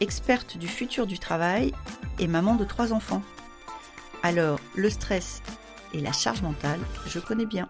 experte du futur du travail et maman de trois enfants. Alors, le stress et la charge mentale, je connais bien.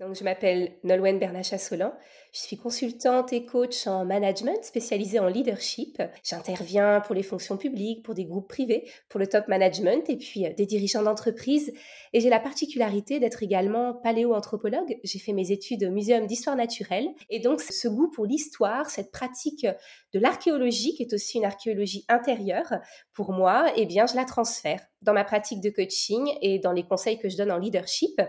Donc, je m'appelle Nolwenn Bernacha-Solan. Je suis consultante et coach en management spécialisée en leadership. J'interviens pour les fonctions publiques, pour des groupes privés, pour le top management et puis euh, des dirigeants d'entreprise. Et j'ai la particularité d'être également paléoanthropologue. J'ai fait mes études au Muséum d'histoire naturelle. Et donc, ce goût pour l'histoire, cette pratique de l'archéologie, qui est aussi une archéologie intérieure, pour moi, eh bien, je la transfère dans ma pratique de coaching et dans les conseils que je donne en leadership.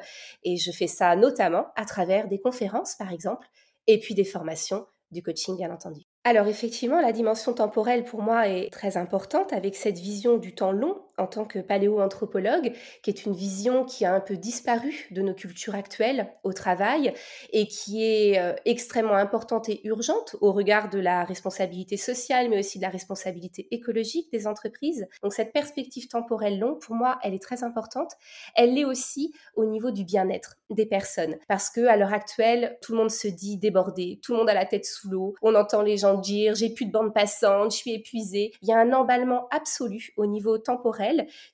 Et je fais ça notamment à travers des conférences, par exemple, et puis des formations du coaching, bien entendu. Alors effectivement, la dimension temporelle pour moi est très importante avec cette vision du temps long en tant que paléoanthropologue, qui est une vision qui a un peu disparu de nos cultures actuelles au travail et qui est euh, extrêmement importante et urgente au regard de la responsabilité sociale, mais aussi de la responsabilité écologique des entreprises. Donc cette perspective temporelle longue, pour moi, elle est très importante. Elle l'est aussi au niveau du bien-être des personnes, parce que à l'heure actuelle, tout le monde se dit débordé, tout le monde a la tête sous l'eau, on entend les gens dire j'ai plus de bande passante, je suis épuisé. Il y a un emballement absolu au niveau temporel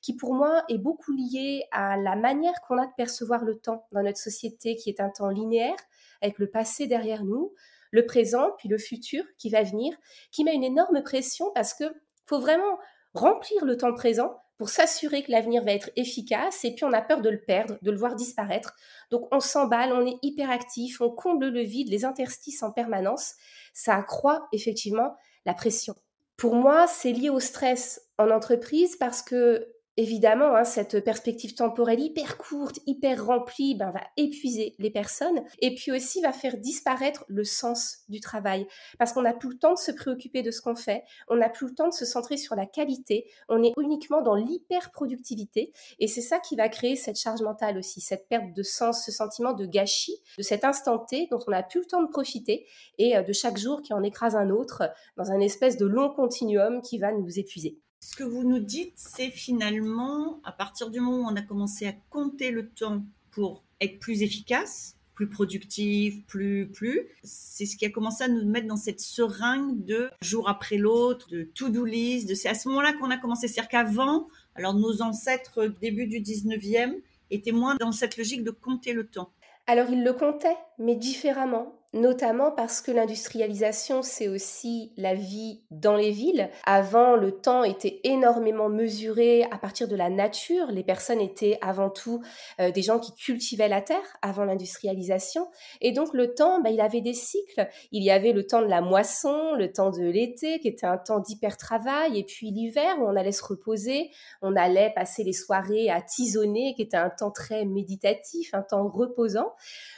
qui pour moi est beaucoup lié à la manière qu'on a de percevoir le temps dans notre société, qui est un temps linéaire, avec le passé derrière nous, le présent, puis le futur qui va venir, qui met une énorme pression parce que faut vraiment remplir le temps présent pour s'assurer que l'avenir va être efficace et puis on a peur de le perdre, de le voir disparaître. Donc on s'emballe, on est hyperactif, on comble le vide, les interstices en permanence. Ça accroît effectivement la pression. Pour moi, c'est lié au stress en entreprise parce que évidemment, hein, cette perspective temporelle hyper courte, hyper remplie, ben, va épuiser les personnes et puis aussi va faire disparaître le sens du travail parce qu'on n'a plus le temps de se préoccuper de ce qu'on fait, on n'a plus le temps de se centrer sur la qualité, on est uniquement dans l'hyper-productivité et c'est ça qui va créer cette charge mentale aussi, cette perte de sens, ce sentiment de gâchis, de cet instant T dont on n'a plus le temps de profiter et euh, de chaque jour qui en écrase un autre dans un espèce de long continuum qui va nous épuiser. Ce que vous nous dites, c'est finalement, à partir du moment où on a commencé à compter le temps pour être plus efficace, plus productif, plus, plus, c'est ce qui a commencé à nous mettre dans cette seringue de jour après l'autre, de to-do list, c'est à ce moment-là qu'on a commencé. C'est-à-dire qu'avant, alors nos ancêtres début du 19e étaient moins dans cette logique de compter le temps. Alors ils le comptaient, mais différemment notamment parce que l'industrialisation, c'est aussi la vie dans les villes. Avant, le temps était énormément mesuré à partir de la nature. Les personnes étaient avant tout euh, des gens qui cultivaient la terre avant l'industrialisation. Et donc le temps, bah, il avait des cycles. Il y avait le temps de la moisson, le temps de l'été, qui était un temps d'hyper-travail, et puis l'hiver, où on allait se reposer, on allait passer les soirées à tisonner, qui était un temps très méditatif, un temps reposant.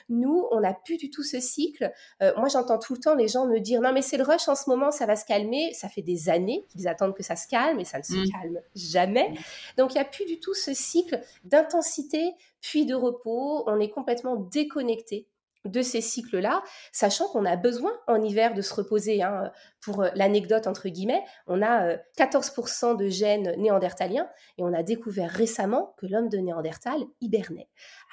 Nous, on n'a plus du tout ce cycle. Euh, moi, j'entends tout le temps les gens me dire non, mais c'est le rush en ce moment, ça va se calmer. Ça fait des années qu'ils attendent que ça se calme et ça ne se mmh. calme jamais. Mmh. Donc, il n'y a plus du tout ce cycle d'intensité puis de repos. On est complètement déconnecté de ces cycles-là, sachant qu'on a besoin en hiver de se reposer. Hein. Pour euh, l'anecdote, entre guillemets, on a 14% euh, de gènes néandertaliens et on a découvert récemment que l'homme de Néandertal hibernait.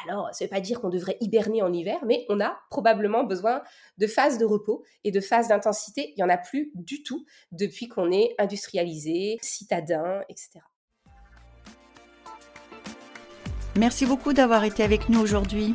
Alors, ça ne veut pas dire qu'on devrait hiberner en hiver, mais on a probablement besoin de phases de repos et de phases d'intensité. Il n'y en a plus du tout depuis qu'on est industrialisé, citadin, etc. Merci beaucoup d'avoir été avec nous aujourd'hui.